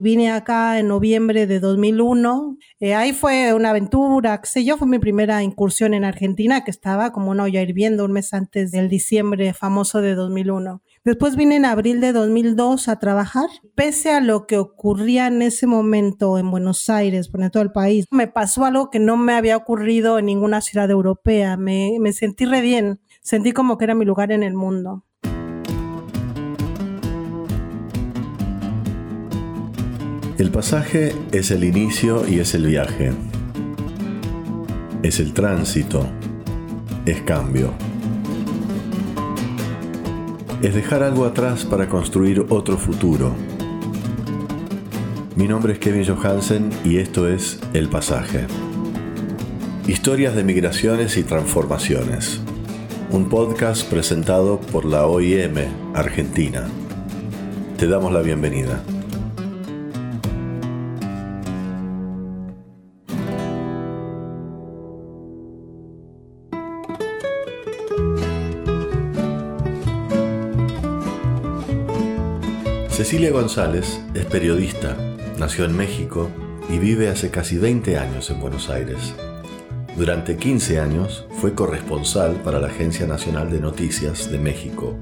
Vine acá en noviembre de 2001. Eh, ahí fue una aventura, qué sé yo, fue mi primera incursión en Argentina, que estaba como una olla hirviendo un mes antes del diciembre famoso de 2001. Después vine en abril de 2002 a trabajar. Pese a lo que ocurría en ese momento en Buenos Aires, por todo el país, me pasó algo que no me había ocurrido en ninguna ciudad europea. Me, me sentí re bien. Sentí como que era mi lugar en el mundo. El pasaje es el inicio y es el viaje. Es el tránsito. Es cambio. Es dejar algo atrás para construir otro futuro. Mi nombre es Kevin Johansen y esto es El Pasaje. Historias de migraciones y transformaciones. Un podcast presentado por la OIM Argentina. Te damos la bienvenida. Cecilia González es periodista, nació en México y vive hace casi 20 años en Buenos Aires. Durante 15 años fue corresponsal para la Agencia Nacional de Noticias de México,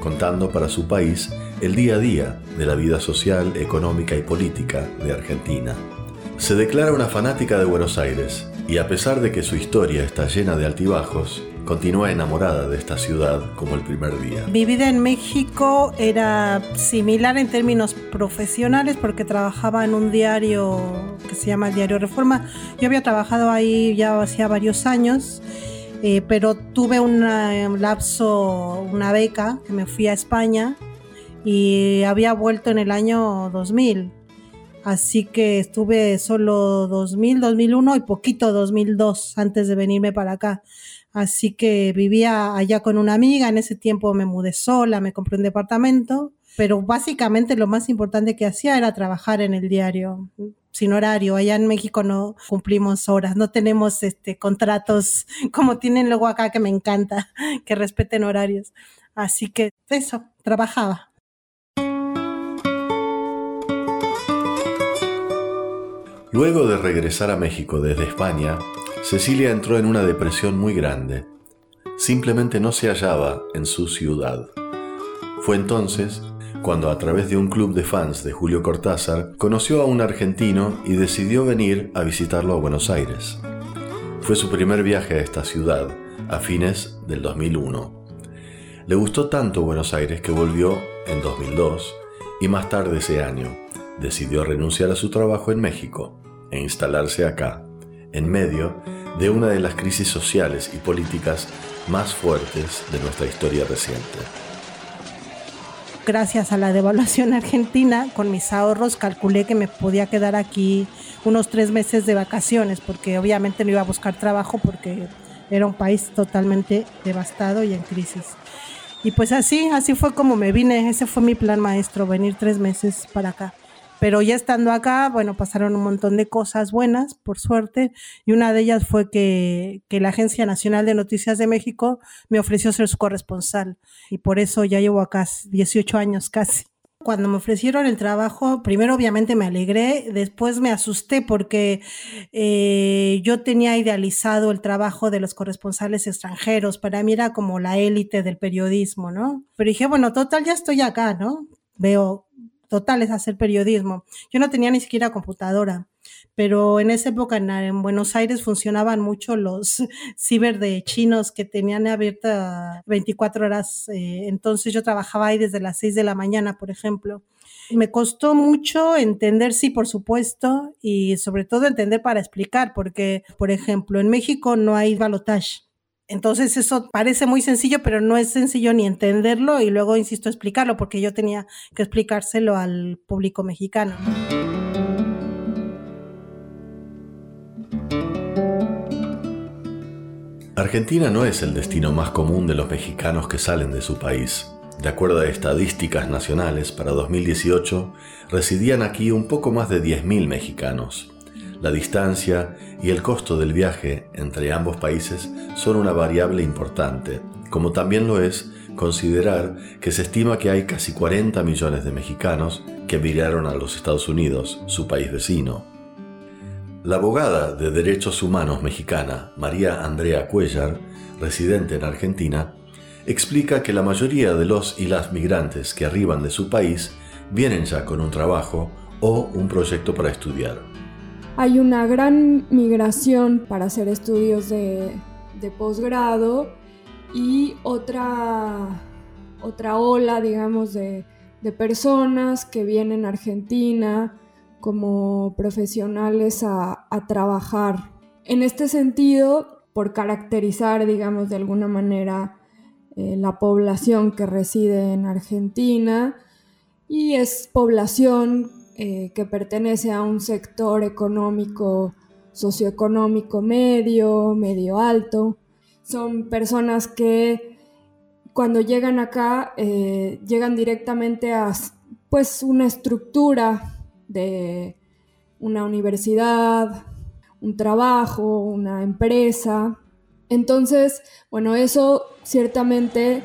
contando para su país el día a día de la vida social, económica y política de Argentina. Se declara una fanática de Buenos Aires y a pesar de que su historia está llena de altibajos, continúa enamorada de esta ciudad como el primer día. Mi vida en México era similar en términos profesionales porque trabajaba en un diario que se llama el Diario Reforma. Yo había trabajado ahí ya hacía varios años. Eh, pero tuve un lapso, una beca, que me fui a España y había vuelto en el año 2000. Así que estuve solo 2000, 2001 y poquito 2002 antes de venirme para acá. Así que vivía allá con una amiga, en ese tiempo me mudé sola, me compré un departamento, pero básicamente lo más importante que hacía era trabajar en el diario sin horario. Allá en México no cumplimos horas, no tenemos este contratos como tienen luego acá que me encanta, que respeten horarios. Así que eso, trabajaba. Luego de regresar a México desde España, Cecilia entró en una depresión muy grande. Simplemente no se hallaba en su ciudad. Fue entonces cuando a través de un club de fans de Julio Cortázar conoció a un argentino y decidió venir a visitarlo a Buenos Aires. Fue su primer viaje a esta ciudad, a fines del 2001. Le gustó tanto Buenos Aires que volvió en 2002 y más tarde ese año decidió renunciar a su trabajo en México e instalarse acá, en medio de una de las crisis sociales y políticas más fuertes de nuestra historia reciente. Gracias a la devaluación argentina, con mis ahorros calculé que me podía quedar aquí unos tres meses de vacaciones, porque obviamente no iba a buscar trabajo porque era un país totalmente devastado y en crisis. Y pues así, así fue como me vine, ese fue mi plan maestro, venir tres meses para acá. Pero ya estando acá, bueno, pasaron un montón de cosas buenas, por suerte, y una de ellas fue que, la Agencia Nacional de Noticias de México me ofreció ser su corresponsal, y por eso ya llevo acá 18 años casi. Cuando me ofrecieron el trabajo, primero obviamente me alegré, después me asusté porque eh, yo tenía idealizado el trabajo de los corresponsales extranjeros, para mí era como la élite del periodismo, ¿no? Pero dije, bueno, total, ya estoy acá, ¿no? Veo total es hacer periodismo. Yo no tenía ni siquiera computadora, pero en esa época en, Buenos Aires funcionaban mucho los ciber de chinos que tenían abierta 24 horas. Eh, entonces yo trabajaba ahí desde las 6 de la mañana, por ejemplo. Me costó mucho entender, sí, por supuesto, y sobre todo entender para explicar, porque, por ejemplo, en México no hay balotage entonces eso parece muy sencillo, pero no es sencillo ni entenderlo y luego, insisto, explicarlo, porque yo tenía que explicárselo al público mexicano. Argentina no es el destino más común de los mexicanos que salen de su país. De acuerdo a estadísticas nacionales, para 2018 residían aquí un poco más de 10.000 mexicanos. La distancia y el costo del viaje entre ambos países son una variable importante, como también lo es considerar que se estima que hay casi 40 millones de mexicanos que emigraron a los Estados Unidos, su país vecino. La abogada de derechos humanos mexicana María Andrea Cuellar, residente en Argentina, explica que la mayoría de los y las migrantes que arriban de su país vienen ya con un trabajo o un proyecto para estudiar. Hay una gran migración para hacer estudios de, posgrado y otra, otra ola, digamos, de, personas que vienen a Argentina como profesionales a, trabajar. En este sentido, por caracterizar, digamos, de alguna manera eh, la población que reside en Argentina y es población eh, que pertenece a un sector económico, socioeconómico medio, medio alto. Son personas que cuando llegan acá eh, llegan directamente a pues una estructura de una universidad, un trabajo, una empresa, entonces, bueno, eso ciertamente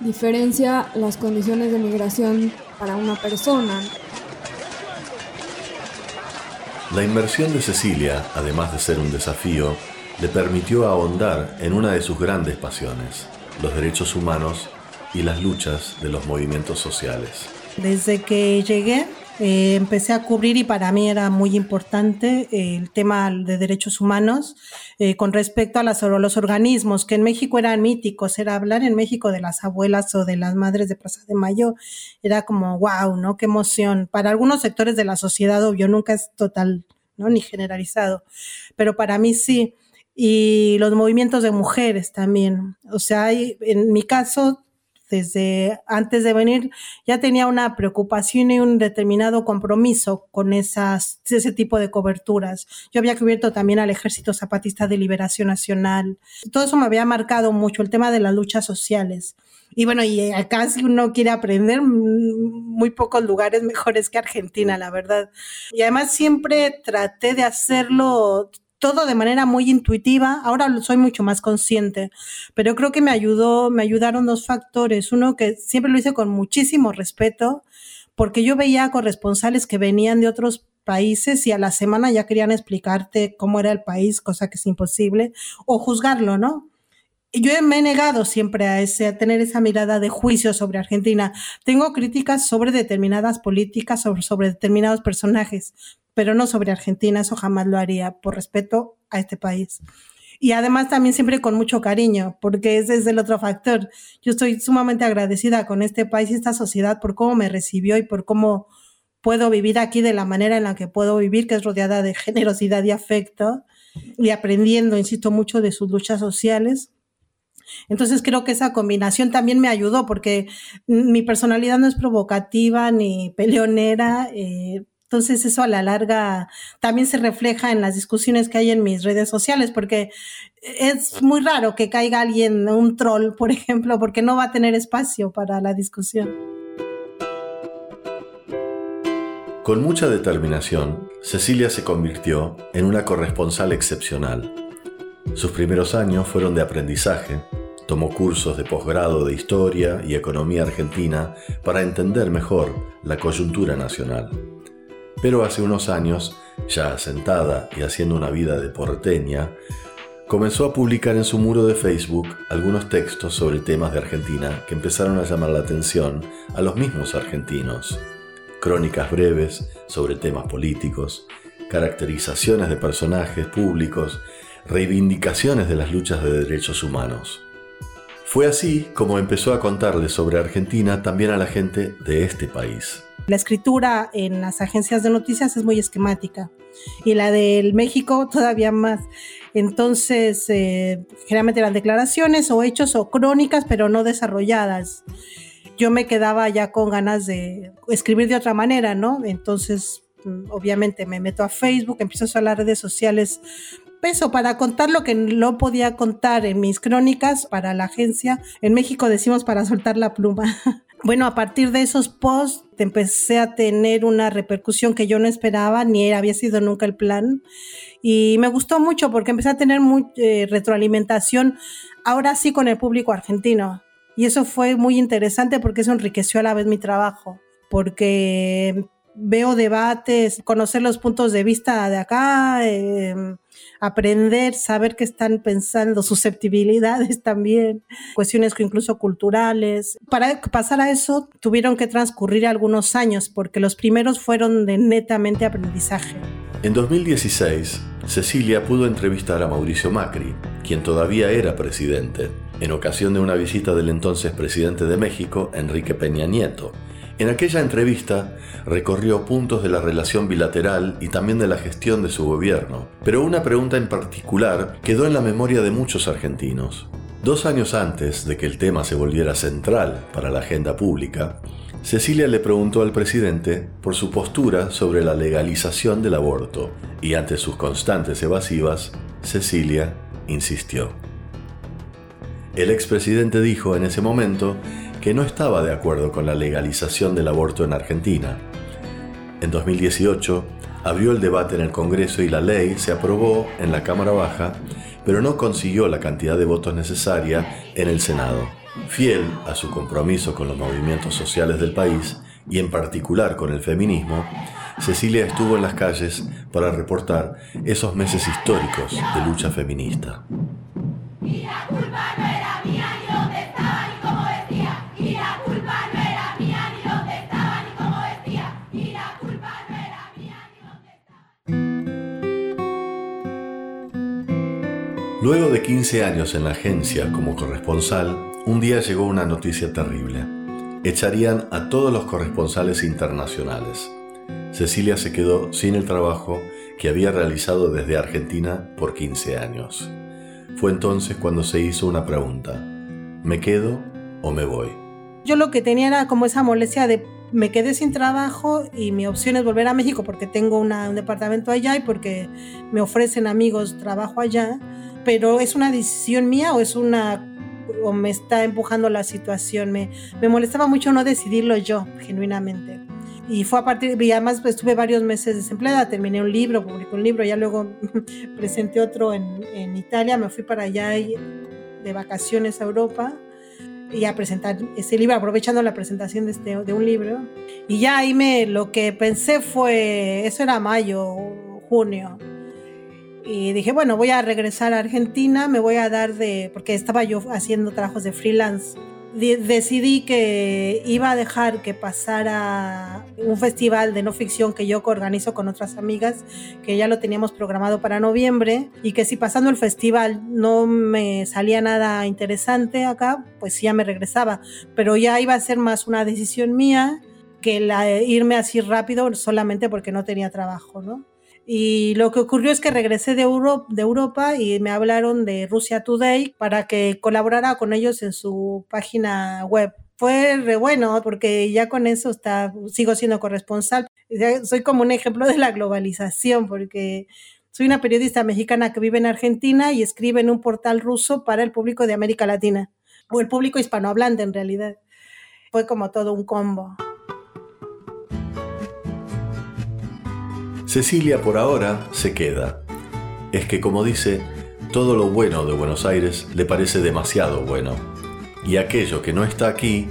diferencia las condiciones de migración para una persona. La inmersión de Cecilia, además de ser un desafío, le permitió ahondar en una de sus grandes pasiones, los derechos humanos y las luchas de los movimientos sociales. Desde que llegué eh, empecé a cubrir y para mí era muy importante eh, el tema de derechos humanos eh, con respecto a, los organismos que en México eran míticos, era hablar en México de las abuelas o de las madres de Plaza de Mayo, era como wow, ¿no? Qué emoción. Para algunos sectores de la sociedad, obvio, nunca es total, ¿no? Ni generalizado, pero para mí sí. Y los movimientos de mujeres también. O sea, en mi caso, desde antes de venir ya tenía una preocupación y un determinado compromiso con esas, ese tipo de coberturas. Yo había cubierto también al Ejército Zapatista de Liberación Nacional. Todo eso me había marcado mucho, el tema de las luchas sociales. Y bueno, y acá si uno quiere aprender, muy pocos lugares mejores que Argentina, la verdad. Y además siempre traté de hacerlo todo de manera muy intuitiva. Ahora soy mucho más consciente, pero creo que me ayudó, me ayudaron dos factores. Uno que siempre lo hice con muchísimo respeto, porque yo veía corresponsales que venían de otros países y a la semana ya querían explicarte cómo era el país, cosa que es imposible, o juzgarlo, ¿no? Yo me he negado siempre a ese, a tener esa mirada de juicio sobre Argentina. Tengo críticas sobre determinadas políticas, sobre, determinados personajes, pero no sobre Argentina, eso jamás lo haría por respeto a este país. Y además también siempre con mucho cariño, porque ese es el otro factor. Yo estoy sumamente agradecida con este país y esta sociedad por cómo me recibió y por cómo puedo vivir aquí de la manera en la que puedo vivir, que es rodeada de generosidad y afecto, y aprendiendo, insisto, mucho de sus luchas sociales. Entonces creo que esa combinación también me ayudó porque mi personalidad no es provocativa ni peleonera. Eh, entonces eso a la larga también se refleja en las discusiones que hay en mis redes sociales, porque es muy raro que caiga alguien, un troll, por ejemplo, porque no va a tener espacio para la discusión. Con mucha determinación, Cecilia se convirtió en una corresponsal excepcional. Sus primeros años fueron de aprendizaje, tomó cursos de posgrado de Historia y Economía Argentina para entender mejor la coyuntura nacional pero hace unos años, ya asentada y haciendo una vida de porteña, comenzó a publicar en su muro de Facebook algunos textos sobre temas de Argentina que empezaron a llamar la atención a los mismos argentinos. Crónicas breves sobre temas políticos, caracterizaciones de personajes públicos, reivindicaciones de las luchas de derechos humanos. Fue así como empezó a contarle sobre Argentina también a la gente de este país. La escritura en las agencias de noticias es muy esquemática y la del México todavía más. Entonces, eh, generalmente eran declaraciones o hechos o crónicas, pero no desarrolladas. Yo me quedaba ya con ganas de escribir de otra manera, ¿no? Entonces, mm, obviamente me meto a Facebook, empiezo a las redes sociales eso, para contar lo que no podía contar en mis crónicas para la agencia. En México decimos para soltar la pluma. bueno, a partir de esos posts empecé a tener una repercusión que yo no esperaba, ni había sido nunca el plan. Y me gustó mucho porque empecé a tener muy, eh, retroalimentación, ahora sí con el público argentino. Y eso fue muy interesante porque eso enriqueció a la vez mi trabajo, porque veo debates, conocer los puntos de vista de acá, em, aprender, saber qué están pensando, susceptibilidades también, cuestiones incluso culturales. Para pasar a eso tuvieron que transcurrir algunos años porque los primeros fueron de netamente aprendizaje. En 2016, Cecilia pudo entrevistar a Mauricio Macri, quien todavía era presidente, en ocasión de una visita del entonces presidente de México, Enrique Peña Nieto. En aquella entrevista recorrió puntos de la relación bilateral y también de la gestión de su gobierno, pero una pregunta en particular quedó en la memoria de muchos argentinos. Dos años antes de que el tema se volviera central para la agenda pública, Cecilia le preguntó al presidente por su postura sobre la legalización del aborto y ante sus constantes evasivas, Cecilia insistió. El expresidente dijo en ese momento que no estaba de acuerdo con la legalización del aborto en Argentina. En 2018 abrió el debate en el Congreso y la ley se aprobó en la Cámara Baja, pero no consiguió la cantidad de votos necesaria en el Senado. Fiel a su compromiso con los movimientos sociales del país y en particular con el feminismo, Cecilia estuvo en las calles para reportar esos meses históricos de lucha feminista. Luego de 15 años en la agencia como corresponsal, un día llegó una noticia terrible. Echarían a todos los corresponsales internacionales. Cecilia se quedó sin el trabajo que había realizado desde Argentina por 15 años. Fue entonces cuando se hizo una pregunta. ¿Me quedo o me voy? Yo lo que tenía era como esa molestia de me quedé sin trabajo y mi opción es volver a México porque tengo un departamento allá y porque me ofrecen amigos trabajo allá pero es una decisión mía o es una o me está empujando la situación. Me, me molestaba mucho no decidirlo yo, genuinamente. Y fue a partir, y además pues, estuve varios meses desempleada, terminé un libro, publiqué un libro, ya luego presenté otro en, en Italia, me fui para allá de vacaciones a Europa y a presentar ese libro, aprovechando la presentación de, este, de un libro. Y ya ahí me, lo que pensé fue, eso era mayo, junio, y dije, bueno, voy a regresar a Argentina, me voy a dar de, porque estaba yo haciendo trabajos de freelance. Decidí que iba a dejar que pasara un festival de no ficción que yo organizo con otras amigas, que ya lo teníamos programado para noviembre, y que si pasando el festival no me salía nada interesante acá, pues ya me regresaba. Pero ya iba a ser más una decisión mía que irme así rápido solamente porque no tenía trabajo, ¿no? Y lo que ocurrió es que regresé de, Europa y me hablaron de Rusia Today para que colaborara con ellos en su página web. Fue re bueno porque ya con eso está, sigo siendo corresponsal. Soy como un ejemplo de la globalización porque soy una periodista mexicana que vive en Argentina y escribe en un portal ruso para el público de América Latina o el público hispanohablante en realidad. Fue como todo un combo. Cecilia por ahora se queda. Es que como dice, todo lo bueno de Buenos Aires le parece demasiado bueno. Y aquello que no está aquí,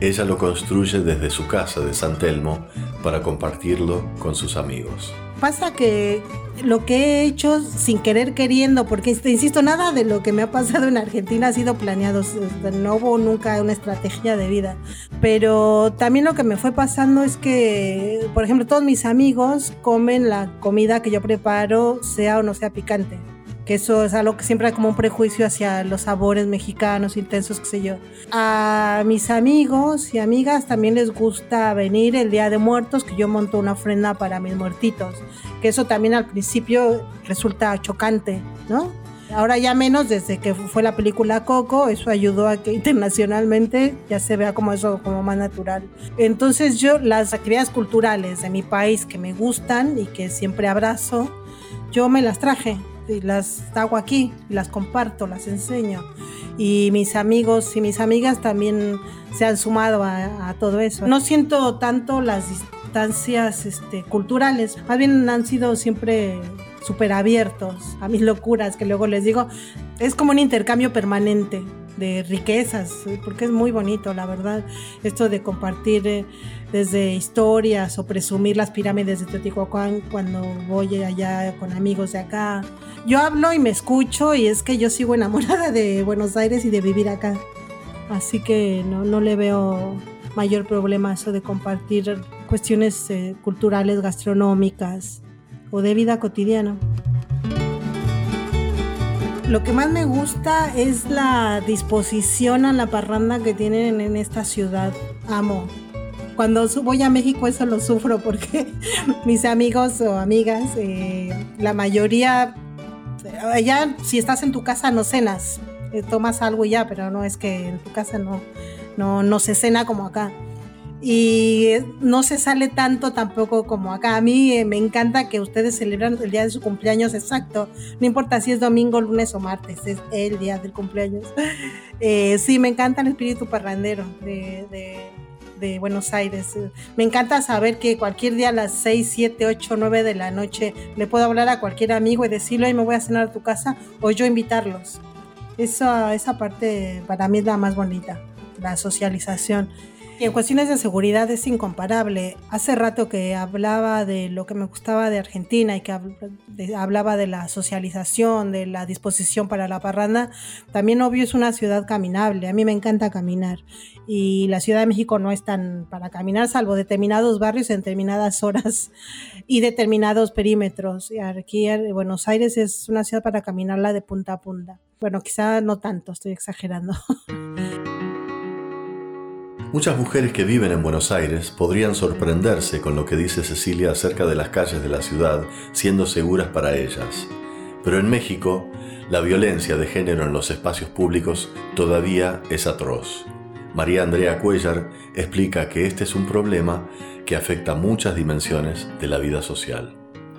ella lo construye desde su casa de San Telmo para compartirlo con sus amigos. Pasa que lo que he hecho sin querer queriendo, porque insisto, nada de lo que me ha pasado en Argentina ha sido planeado, no hubo nunca una estrategia de vida. Pero también lo que me fue pasando es que, por ejemplo, todos mis amigos comen la comida que yo preparo, sea o no sea picante que eso es algo que siempre hay como un prejuicio hacia los sabores mexicanos intensos, qué sé yo. A mis amigos y amigas también les gusta venir el Día de Muertos, que yo monto una ofrenda para mis muertitos, que eso también al principio resulta chocante, ¿no? Ahora ya menos desde que fue la película Coco, eso ayudó a que internacionalmente ya se vea como eso como más natural. Entonces yo las actividades culturales de mi país que me gustan y que siempre abrazo, yo me las traje las hago aquí, las comparto, las enseño. Y mis amigos y mis amigas también se han sumado a, todo eso. No siento tanto las distancias este, culturales, más bien han sido siempre súper abiertos a mis locuras, que luego les digo, es como un intercambio permanente. De riquezas, porque es muy bonito, la verdad, esto de compartir eh, desde historias o presumir las pirámides de Teotihuacán cuando voy allá con amigos de acá. Yo hablo y me escucho y es que yo sigo enamorada de Buenos Aires y de vivir acá. Así que no, no le veo mayor problema eso de compartir cuestiones eh, culturales, gastronómicas o de vida cotidiana. Lo que más me gusta es la disposición a la parranda que tienen en esta ciudad. Amo. Cuando voy a México eso lo sufro porque mis amigos o amigas, eh, la mayoría, ya si estás en tu casa no cenas, eh, tomas algo ya, pero no es que en tu casa no, no, no se cena como acá y no se sale tanto tampoco como acá. A mí eh, me encanta que ustedes celebran el día de su cumpleaños exacto, no importa si es domingo, lunes o martes, es el día del cumpleaños. Eh, sí, me encanta el espíritu parrandero de, de, Buenos Aires. Me encanta saber que cualquier día a las 6, 7, 8, 9 de la noche le puedo hablar a cualquier amigo y decirle, hoy me voy a cenar a tu casa o yo invitarlos. Eso, esa parte para mí es la más bonita, la socialización. En cuestiones de seguridad es incomparable. Hace rato que hablaba de lo que me gustaba de Argentina y que hablaba de la socialización, de la disposición para la parranda, también obvio es una ciudad caminable. A mí me encanta caminar y la Ciudad de México no es tan para caminar, salvo determinados barrios en determinadas horas y determinados perímetros. Aquí en Buenos Aires es una ciudad para caminarla de punta a punta. Bueno, quizá no tanto, estoy exagerando. Muchas mujeres que viven en Buenos Aires podrían sorprenderse con lo que dice Cecilia acerca de las calles de la ciudad siendo seguras para ellas. Pero en México, la violencia de género en los espacios públicos todavía es atroz. María Andrea Cuellar explica que este es un problema que afecta muchas dimensiones de la vida social.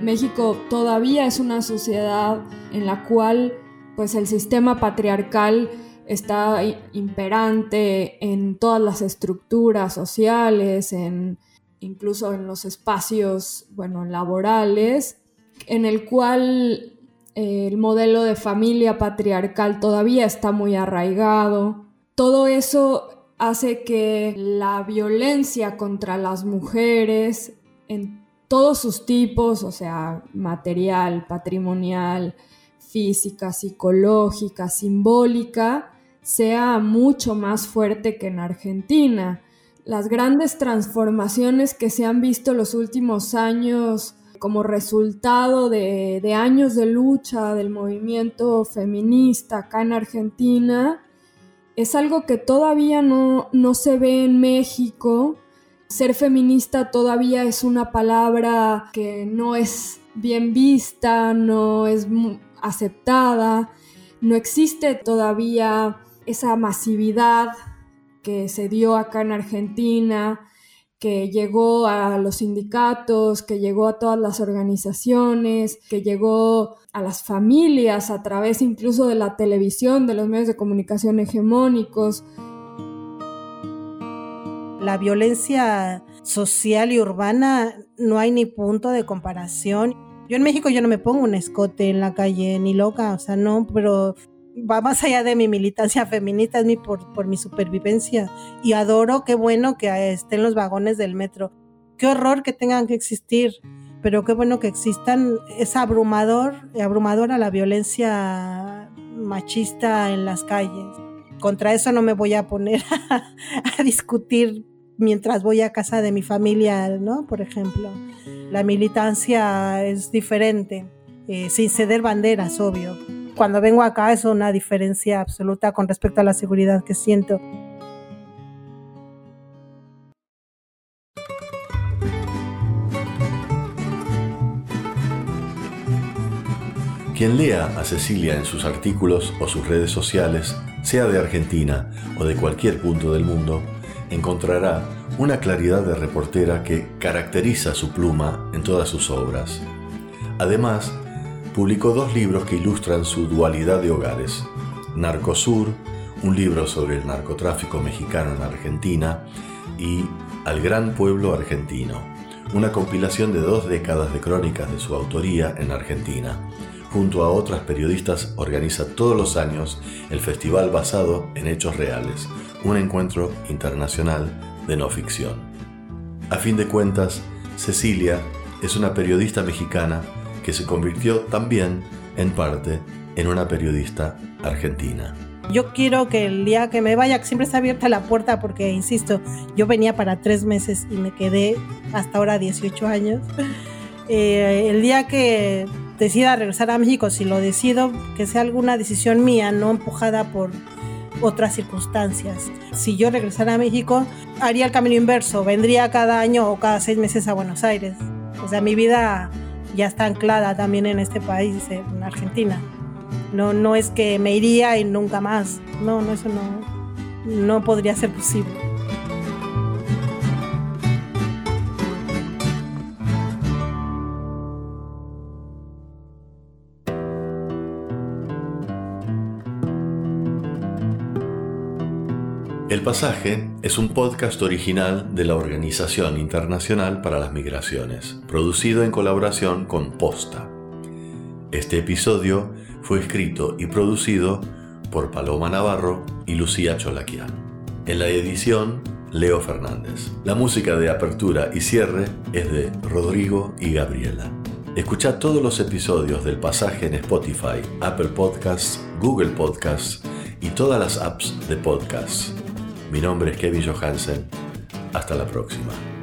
México todavía es una sociedad en la cual pues el sistema patriarcal está imperante en todas las estructuras sociales, en, incluso en los espacios bueno, laborales, en el cual eh, el modelo de familia patriarcal todavía está muy arraigado. Todo eso hace que la violencia contra las mujeres en todos sus tipos, o sea, material, patrimonial, física, psicológica, simbólica, sea mucho más fuerte que en Argentina. Las grandes transformaciones que se han visto los últimos años como resultado de, años de lucha del movimiento feminista acá en Argentina, es algo que todavía no, no se ve en México. Ser feminista todavía es una palabra que no es bien vista, no es aceptada, no existe todavía esa masividad que se dio acá en Argentina, que llegó a los sindicatos, que llegó a todas las organizaciones, que llegó a las familias a través incluso de la televisión, de los medios de comunicación hegemónicos. La violencia social y urbana no hay ni punto de comparación. Yo en México yo no me pongo un escote en la calle ni loca, o sea, no, pero va más allá de mi militancia feminista, es mi por, por mi supervivencia. Y adoro, qué bueno que estén los vagones del metro. Qué horror que tengan que existir, pero qué bueno que existan. Es abrumador, abrumadora la violencia machista en las calles. Contra eso no me voy a poner a, discutir mientras voy a casa de mi familia, ¿no? Por ejemplo, la militancia es diferente, eh, sin ceder banderas, obvio cuando vengo acá es una diferencia absoluta con respecto a la seguridad que siento. Quien lea a Cecilia en sus artículos o sus redes sociales, sea de Argentina o de cualquier punto del mundo, encontrará una claridad de reportera que caracteriza su pluma en todas sus obras. Además, publicó dos libros que ilustran su dualidad de hogares. Narcosur, un libro sobre el narcotráfico mexicano en Argentina, y Al Gran Pueblo Argentino, una compilación de dos décadas de crónicas de su autoría en Argentina, junto a otras periodistas organiza todos los años el festival basado en hechos reales, un encuentro internacional de no ficción. A fin de cuentas, Cecilia es una periodista mexicana que se convirtió también, en parte, en una periodista argentina. Yo quiero que el día que me vaya, que siempre está abierta la puerta, porque, insisto, yo venía para tres meses y me quedé hasta ahora 18 años. Eh, el día que decida regresar a México, si lo decido, que sea alguna decisión mía, no empujada por otras circunstancias. Si yo regresara a México, haría el camino inverso, vendría cada año o cada seis meses a Buenos Aires. O sea, mi vida ya está anclada también en este país, en Argentina. No, no es que me iría y nunca más. No, no, eso no, no podría ser posible. Pasaje es un podcast original de la Organización Internacional para las Migraciones, producido en colaboración con Posta. Este episodio fue escrito y producido por Paloma Navarro y Lucía Cholaquian. En la edición, Leo Fernández. La música de apertura y cierre es de Rodrigo y Gabriela. Escucha todos los episodios del pasaje en Spotify, Apple Podcasts, Google Podcasts y todas las apps de podcasts. Mi nombre es Kevin Johansen. Hasta la próxima.